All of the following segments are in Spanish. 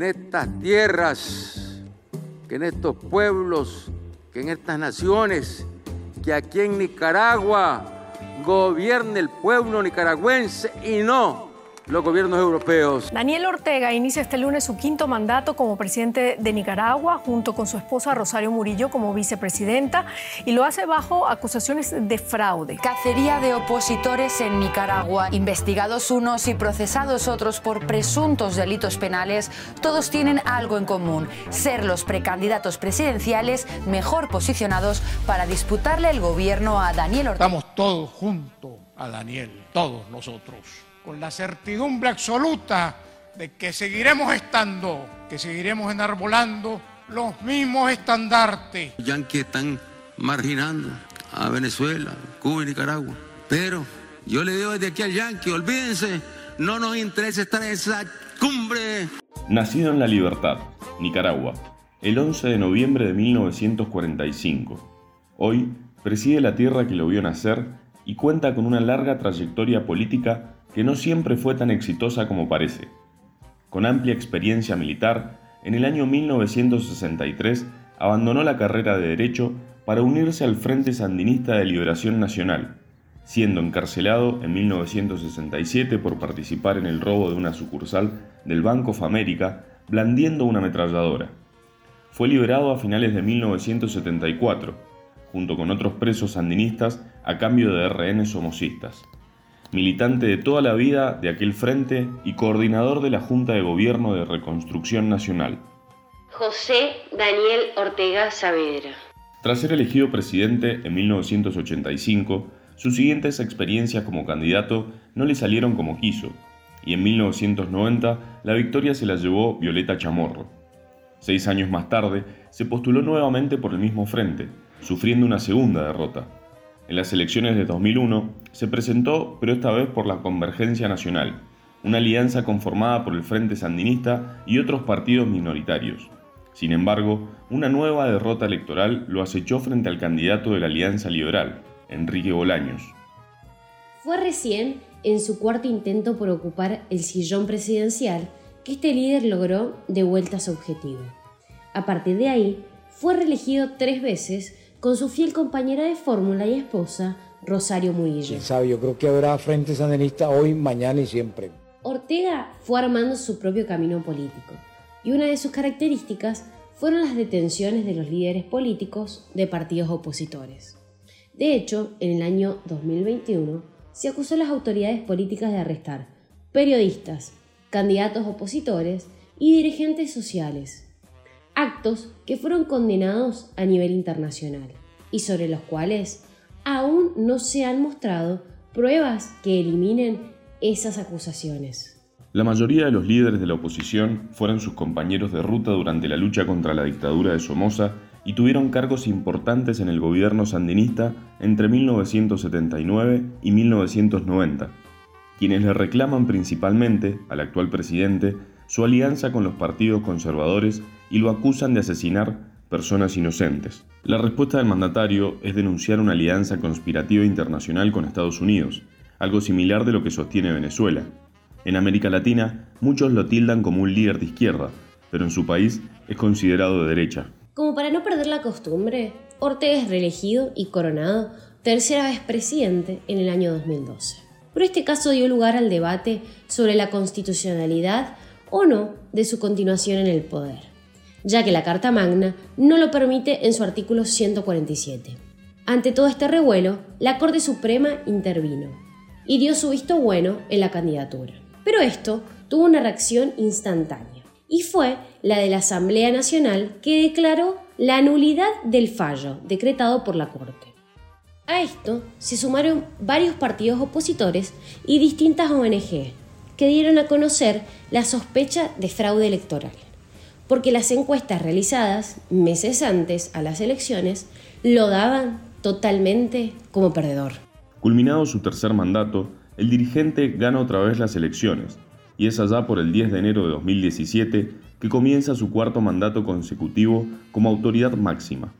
en estas tierras, que en estos pueblos, que en estas naciones, que aquí en Nicaragua gobierne el pueblo nicaragüense y no los gobiernos europeos. Daniel Ortega inicia este lunes su quinto mandato como presidente de Nicaragua junto con su esposa Rosario Murillo como vicepresidenta y lo hace bajo acusaciones de fraude. Cacería de opositores en Nicaragua, investigados unos y procesados otros por presuntos delitos penales, todos tienen algo en común, ser los precandidatos presidenciales mejor posicionados para disputarle el gobierno a Daniel Ortega. Estamos todos juntos a Daniel, todos nosotros con la certidumbre absoluta de que seguiremos estando, que seguiremos enarbolando los mismos estandartes. Yankees están marginando a Venezuela, Cuba y Nicaragua. Pero yo le digo desde aquí al Yankee, olvídense, no nos interesa estar en esa cumbre. Nacido en La Libertad, Nicaragua, el 11 de noviembre de 1945. Hoy preside la tierra que lo vio nacer y cuenta con una larga trayectoria política que no siempre fue tan exitosa como parece. Con amplia experiencia militar, en el año 1963 abandonó la carrera de Derecho para unirse al Frente Sandinista de Liberación Nacional, siendo encarcelado en 1967 por participar en el robo de una sucursal del Banco of America blandiendo una ametralladora. Fue liberado a finales de 1974, junto con otros presos sandinistas a cambio de rehenes somocistas militante de toda la vida de aquel frente y coordinador de la Junta de Gobierno de Reconstrucción Nacional. José Daniel Ortega Saavedra. Tras ser elegido presidente en 1985, sus siguientes experiencias como candidato no le salieron como quiso, y en 1990 la victoria se la llevó Violeta Chamorro. Seis años más tarde, se postuló nuevamente por el mismo frente, sufriendo una segunda derrota. En las elecciones de 2001 se presentó, pero esta vez por la Convergencia Nacional, una alianza conformada por el Frente Sandinista y otros partidos minoritarios. Sin embargo, una nueva derrota electoral lo acechó frente al candidato de la Alianza Liberal, Enrique Bolaños. Fue recién en su cuarto intento por ocupar el sillón presidencial que este líder logró de vuelta su objetivo. A partir de ahí, fue reelegido tres veces con su fiel compañera de fórmula y esposa, Rosario Murillo. Quién sabe, yo creo que habrá Frente Sandinista hoy, mañana y siempre. Ortega fue armando su propio camino político, y una de sus características fueron las detenciones de los líderes políticos de partidos opositores. De hecho, en el año 2021 se acusó a las autoridades políticas de arrestar periodistas, candidatos opositores y dirigentes sociales, actos que fueron condenados a nivel internacional y sobre los cuales aún no se han mostrado pruebas que eliminen esas acusaciones. La mayoría de los líderes de la oposición fueron sus compañeros de ruta durante la lucha contra la dictadura de Somoza y tuvieron cargos importantes en el gobierno sandinista entre 1979 y 1990, quienes le reclaman principalmente al actual presidente su alianza con los partidos conservadores y lo acusan de asesinar personas inocentes. La respuesta del mandatario es denunciar una alianza conspirativa internacional con Estados Unidos, algo similar de lo que sostiene Venezuela. En América Latina, muchos lo tildan como un líder de izquierda, pero en su país es considerado de derecha. Como para no perder la costumbre, Ortega es reelegido y coronado tercera vez presidente en el año 2012. Pero este caso dio lugar al debate sobre la constitucionalidad o no de su continuación en el poder, ya que la Carta Magna no lo permite en su artículo 147. Ante todo este revuelo, la Corte Suprema intervino y dio su visto bueno en la candidatura. Pero esto tuvo una reacción instantánea, y fue la de la Asamblea Nacional que declaró la nulidad del fallo decretado por la Corte. A esto se sumaron varios partidos opositores y distintas ONG, que dieron a conocer la sospecha de fraude electoral, porque las encuestas realizadas meses antes a las elecciones lo daban totalmente como perdedor. Culminado su tercer mandato, el dirigente gana otra vez las elecciones, y es allá por el 10 de enero de 2017 que comienza su cuarto mandato consecutivo como autoridad máxima.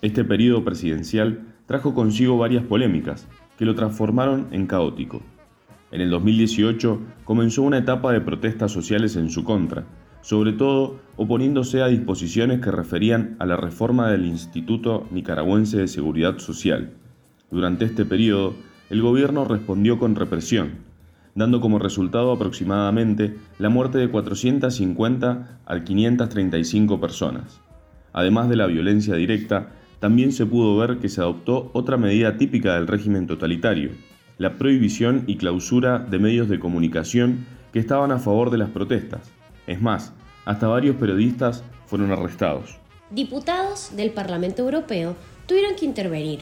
Este periodo presidencial trajo consigo varias polémicas que lo transformaron en caótico. En el 2018 comenzó una etapa de protestas sociales en su contra, sobre todo oponiéndose a disposiciones que referían a la reforma del Instituto Nicaragüense de Seguridad Social. Durante este periodo, el gobierno respondió con represión, dando como resultado aproximadamente la muerte de 450 a 535 personas. Además de la violencia directa, también se pudo ver que se adoptó otra medida típica del régimen totalitario, la prohibición y clausura de medios de comunicación que estaban a favor de las protestas. Es más, hasta varios periodistas fueron arrestados. Diputados del Parlamento Europeo tuvieron que intervenir,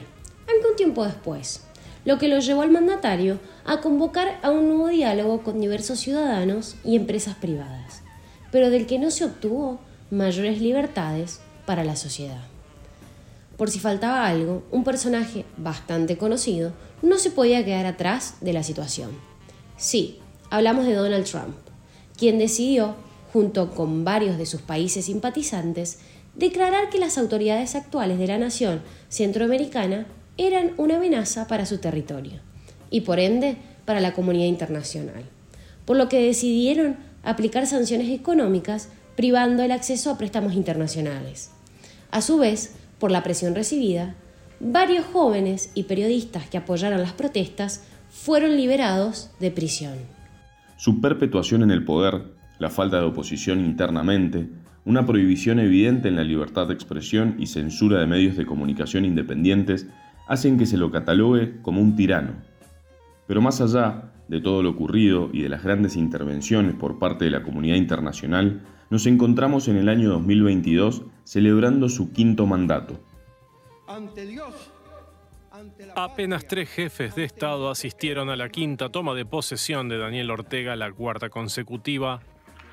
un tiempo después, lo que lo llevó al mandatario a convocar a un nuevo diálogo con diversos ciudadanos y empresas privadas, pero del que no se obtuvo mayores libertades para la sociedad. Por si faltaba algo, un personaje bastante conocido no se podía quedar atrás de la situación. Sí, hablamos de Donald Trump, quien decidió, junto con varios de sus países simpatizantes, declarar que las autoridades actuales de la nación centroamericana eran una amenaza para su territorio y por ende para la comunidad internacional, por lo que decidieron aplicar sanciones económicas privando el acceso a préstamos internacionales. A su vez, por la presión recibida, varios jóvenes y periodistas que apoyaron las protestas fueron liberados de prisión. Su perpetuación en el poder, la falta de oposición internamente, una prohibición evidente en la libertad de expresión y censura de medios de comunicación independientes hacen que se lo catalogue como un tirano. Pero más allá de todo lo ocurrido y de las grandes intervenciones por parte de la comunidad internacional, nos encontramos en el año 2022 celebrando su quinto mandato. Apenas tres jefes de Estado asistieron a la quinta toma de posesión de Daniel Ortega, la cuarta consecutiva.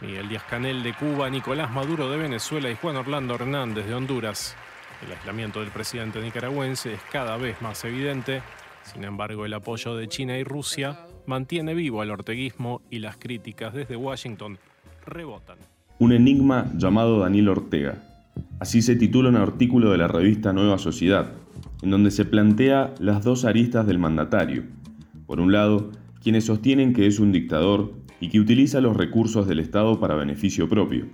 Miguel Díaz Canel de Cuba, Nicolás Maduro de Venezuela y Juan Orlando Hernández de Honduras. El aislamiento del presidente nicaragüense es cada vez más evidente. Sin embargo, el apoyo de China y Rusia mantiene vivo al orteguismo y las críticas desde Washington rebotan. Un enigma llamado Daniel Ortega. Así se titula un artículo de la revista Nueva Sociedad, en donde se plantea las dos aristas del mandatario. Por un lado, quienes sostienen que es un dictador y que utiliza los recursos del Estado para beneficio propio.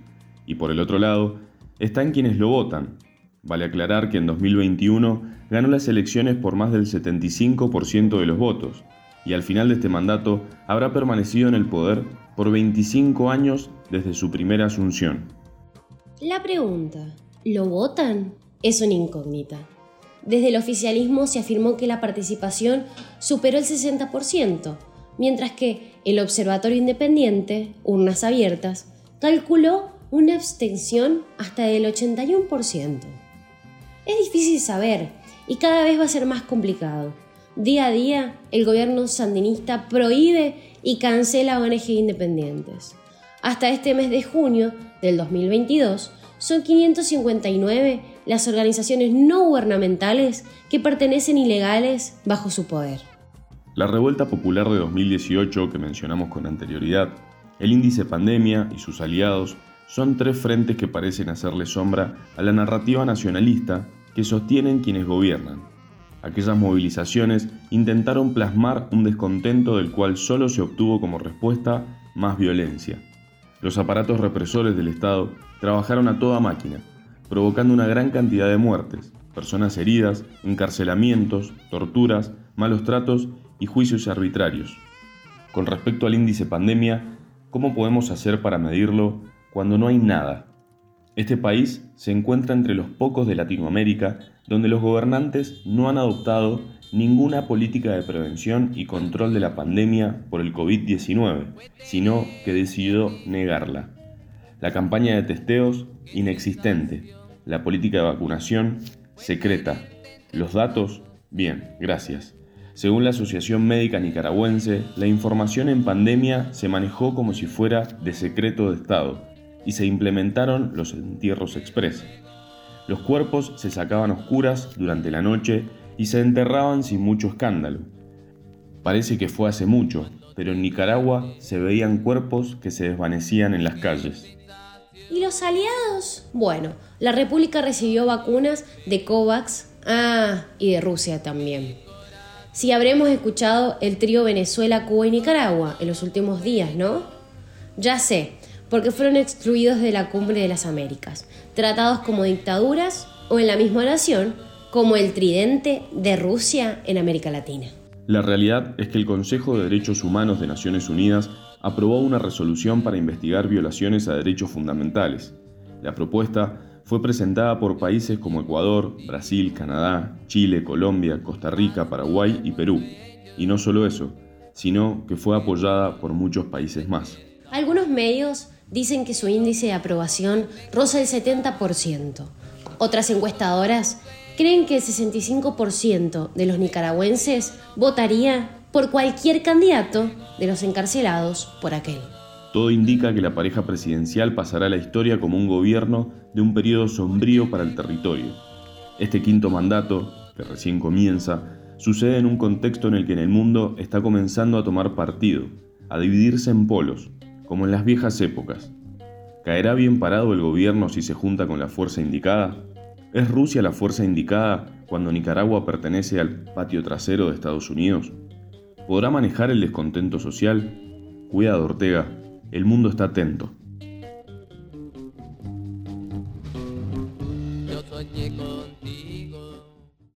Y por el otro lado, están quienes lo votan. Vale aclarar que en 2021 ganó las elecciones por más del 75% de los votos, y al final de este mandato habrá permanecido en el poder por 25 años desde su primera asunción. La pregunta, ¿lo votan? Es una incógnita. Desde el oficialismo se afirmó que la participación superó el 60%, mientras que el Observatorio Independiente, Urnas Abiertas, calculó una abstención hasta del 81%. Es difícil saber y cada vez va a ser más complicado. Día a día, el gobierno sandinista prohíbe y cancela ONG independientes. Hasta este mes de junio del 2022, son 559 las organizaciones no gubernamentales que pertenecen ilegales bajo su poder. La revuelta popular de 2018 que mencionamos con anterioridad, el índice pandemia y sus aliados son tres frentes que parecen hacerle sombra a la narrativa nacionalista que sostienen quienes gobiernan. Aquellas movilizaciones intentaron plasmar un descontento del cual solo se obtuvo como respuesta más violencia. Los aparatos represores del Estado trabajaron a toda máquina, provocando una gran cantidad de muertes, personas heridas, encarcelamientos, torturas, malos tratos y juicios arbitrarios. Con respecto al índice pandemia, ¿cómo podemos hacer para medirlo cuando no hay nada? Este país se encuentra entre los pocos de Latinoamérica donde los gobernantes no han adoptado ninguna política de prevención y control de la pandemia por el COVID-19, sino que decidió negarla. La campaña de testeos, inexistente. La política de vacunación, secreta. Los datos, bien, gracias. Según la Asociación Médica Nicaragüense, la información en pandemia se manejó como si fuera de secreto de Estado y se implementaron los entierros express. Los cuerpos se sacaban oscuras durante la noche y se enterraban sin mucho escándalo. Parece que fue hace mucho, pero en Nicaragua se veían cuerpos que se desvanecían en las calles. ¿Y los aliados? Bueno, la República recibió vacunas de COVAX, ah, y de Rusia también. Si habremos escuchado el trío Venezuela, Cuba y Nicaragua en los últimos días, ¿no? Ya sé, porque fueron excluidos de la cumbre de las Américas, tratados como dictaduras o en la misma nación como el tridente de Rusia en América Latina. La realidad es que el Consejo de Derechos Humanos de Naciones Unidas aprobó una resolución para investigar violaciones a derechos fundamentales. La propuesta fue presentada por países como Ecuador, Brasil, Canadá, Chile, Colombia, Costa Rica, Paraguay y Perú. Y no solo eso, sino que fue apoyada por muchos países más. Algunos medios dicen que su índice de aprobación roza el 70%. Otras encuestadoras creen que el 65% de los nicaragüenses votaría por cualquier candidato de los encarcelados por aquel. Todo indica que la pareja presidencial pasará a la historia como un gobierno de un periodo sombrío para el territorio. Este quinto mandato, que recién comienza, sucede en un contexto en el que en el mundo está comenzando a tomar partido, a dividirse en polos, como en las viejas épocas. ¿Caerá bien parado el gobierno si se junta con la fuerza indicada? ¿Es Rusia la fuerza indicada cuando Nicaragua pertenece al patio trasero de Estados Unidos? ¿Podrá manejar el descontento social? Cuidado, Ortega, el mundo está atento.